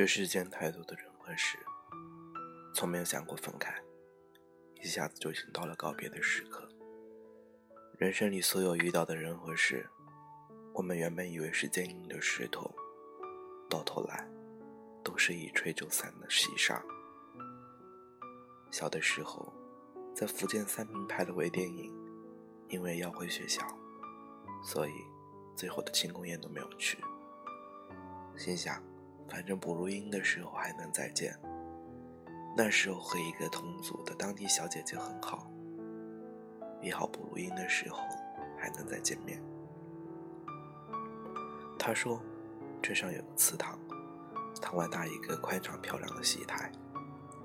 这世间太多的人和事，从没有想过分开，一下子就已经到了告别的时刻。人生里所有遇到的人和事，我们原本以为是坚硬的石头，到头来，都是一吹就散的细沙。小的时候，在福建三明拍的微电影，因为要回学校，所以最后的庆功宴都没有去。心想，反正补录音的时候还能再见。那时候和一个同组的当地小姐姐很好，约好补录音的时候还能再见面。她说，镇上有个祠堂，堂外搭一个宽敞漂亮的戏台，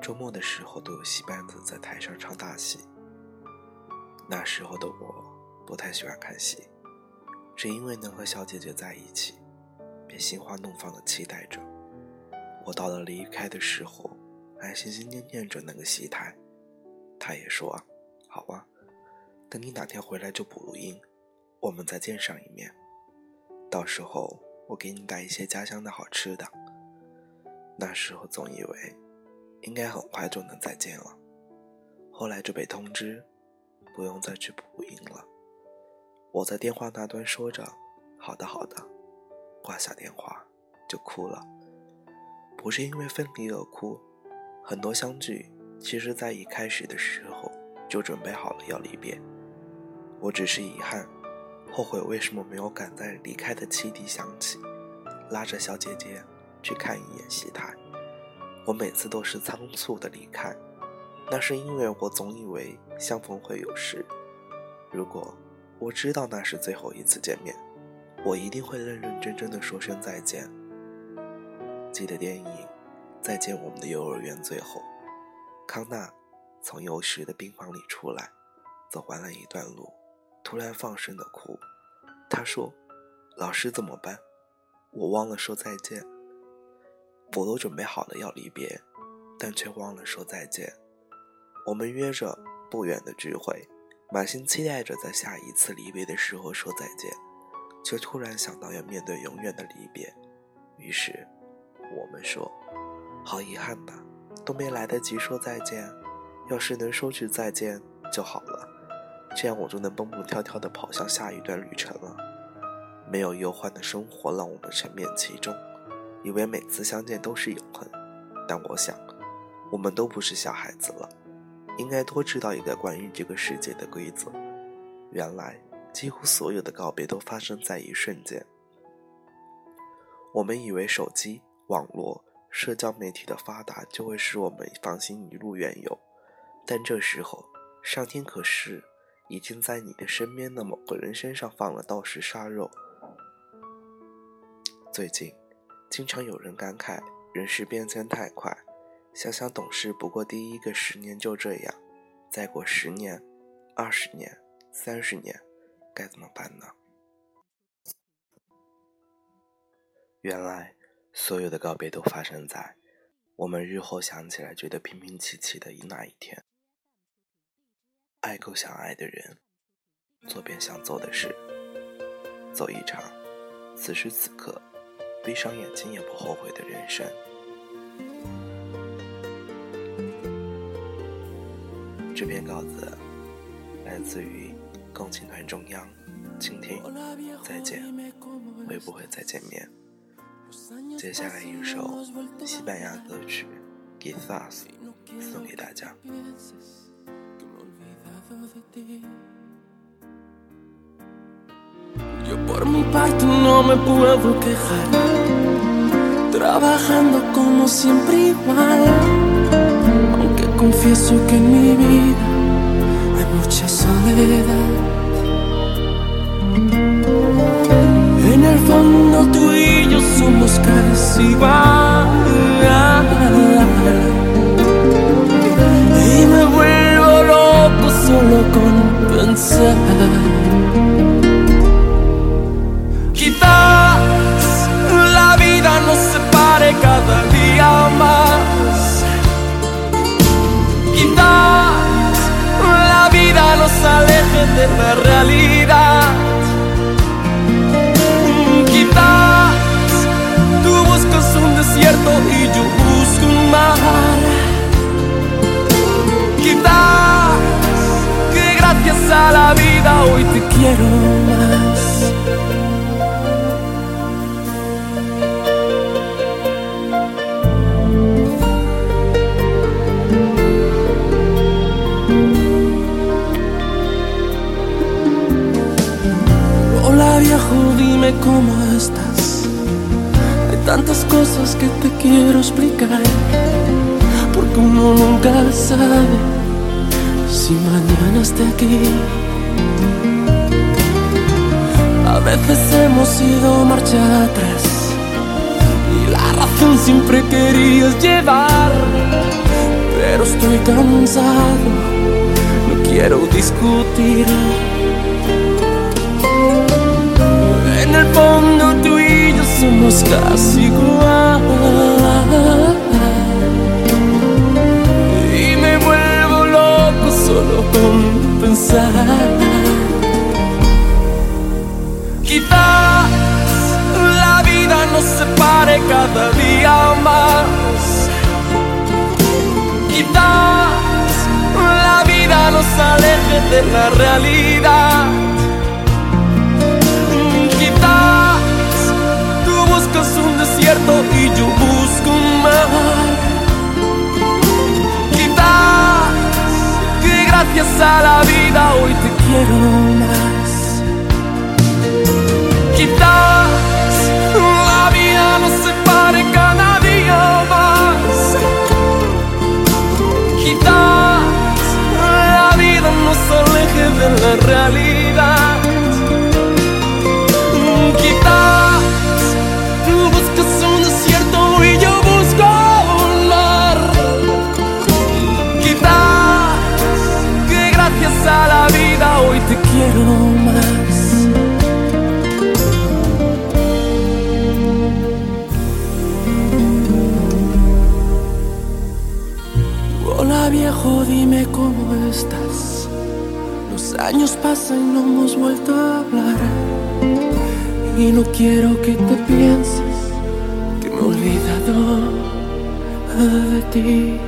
周末的时候都有戏班子在台上唱大戏。那时候的我不太喜欢看戏，只因为能和小姐姐在一起。便心花怒放的期待着，我到了离开的时候，还心心念念着那个戏台。他也说：“好啊，等你哪天回来就补录音，我们再见上一面。到时候我给你带一些家乡的好吃的。”那时候总以为应该很快就能再见了，后来就被通知不用再去补录音了。我在电话那端说着：“好的，好的。”挂下电话就哭了，不是因为分离而哭，很多相聚其实在一开始的时候就准备好了要离别。我只是遗憾，后悔为什么没有赶在离开的汽笛响起，拉着小姐姐去看一眼戏台。我每次都是仓促的离开，那是因为我总以为相逢会有时。如果我知道那是最后一次见面。我一定会认认真真的说声再见。记得电影《再见我们的幼儿园》最后，康纳从幼时的病房里出来，走完了一段路，突然放声的哭。他说：“老师怎么办？我忘了说再见。我都准备好了要离别，但却忘了说再见。我们约着不远的聚会，满心期待着在下一次离别的时候说再见。”却突然想到要面对永远的离别，于是我们说：“好遗憾吧，都没来得及说再见。要是能说句再见就好了，这样我就能蹦蹦跳跳地跑向下一段旅程了。没有忧患的生活让我们沉湎其中，以为每次相见都是永恒。但我想，我们都不是小孩子了，应该多知道一个关于这个世界的规则。原来。”几乎所有的告别都发生在一瞬间。我们以为手机、网络、社交媒体的发达就会使我们放心一路远游，但这时候，上天可是已经在你的身边的某个人身上放了道士杀肉。最近，经常有人感慨人世变迁太快，想想懂事不过第一个十年就这样，再过十年、二十年、三十年。该怎么办呢？原来，所有的告别都发生在我们日后想起来觉得平平气气的那一天。爱够想爱的人，做遍想做的事，走一场此时此刻闭上眼睛也不后悔的人生。这篇稿子来自于。共青团中央，倾听，再见，会不会再见面？接下来一首西班牙歌曲《Quizás》送给大家。En el fondo tú y yo somos y me vuelvo loco solo con pensar. Quizás la vida nos separe cada día más. Quizás la vida nos aleje de la realidad. Quiero explicar, porque uno nunca sabe si mañana esté aquí. A veces hemos ido marcha atrás y la razón siempre querías llevar, pero estoy cansado, no quiero discutir. En el fondo tú somos casi igual. Y me vuelvo loco solo con pensar. Quizás la vida nos separe cada día más. Quizás la vida nos aleje de la realidad. Y yo busco un mar. Quizás que gracias a la vida hoy te quiero más. Quizás la vida nos separe cada día más. Quizás la vida nos aleje de la realidad. dime cómo estás. Los años pasan y no hemos vuelto a hablar. Y no quiero que te pienses que me he olvidado de ti.